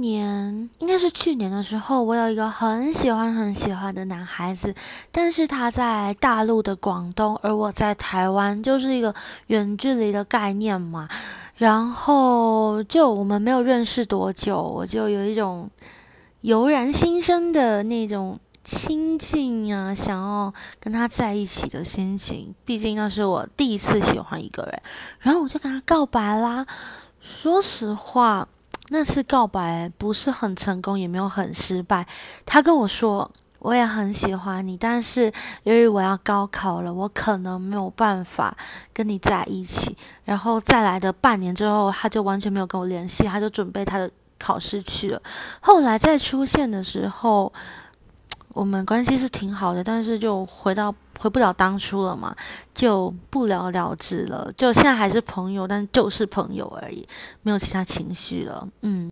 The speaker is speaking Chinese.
年应该是去年的时候，我有一个很喜欢很喜欢的男孩子，但是他在大陆的广东，而我在台湾，就是一个远距离的概念嘛。然后就我们没有认识多久，我就有一种油然心生的那种亲近啊，想要跟他在一起的心情。毕竟那是我第一次喜欢一个人，然后我就跟他告白啦。说实话。那次告白不是很成功，也没有很失败。他跟我说，我也很喜欢你，但是由于我要高考了，我可能没有办法跟你在一起。然后再来的半年之后，他就完全没有跟我联系，他就准备他的考试去了。后来再出现的时候，我们关系是挺好的，但是就回到。回不了当初了嘛，就不了了之了。就现在还是朋友，但就是朋友而已，没有其他情绪了。嗯。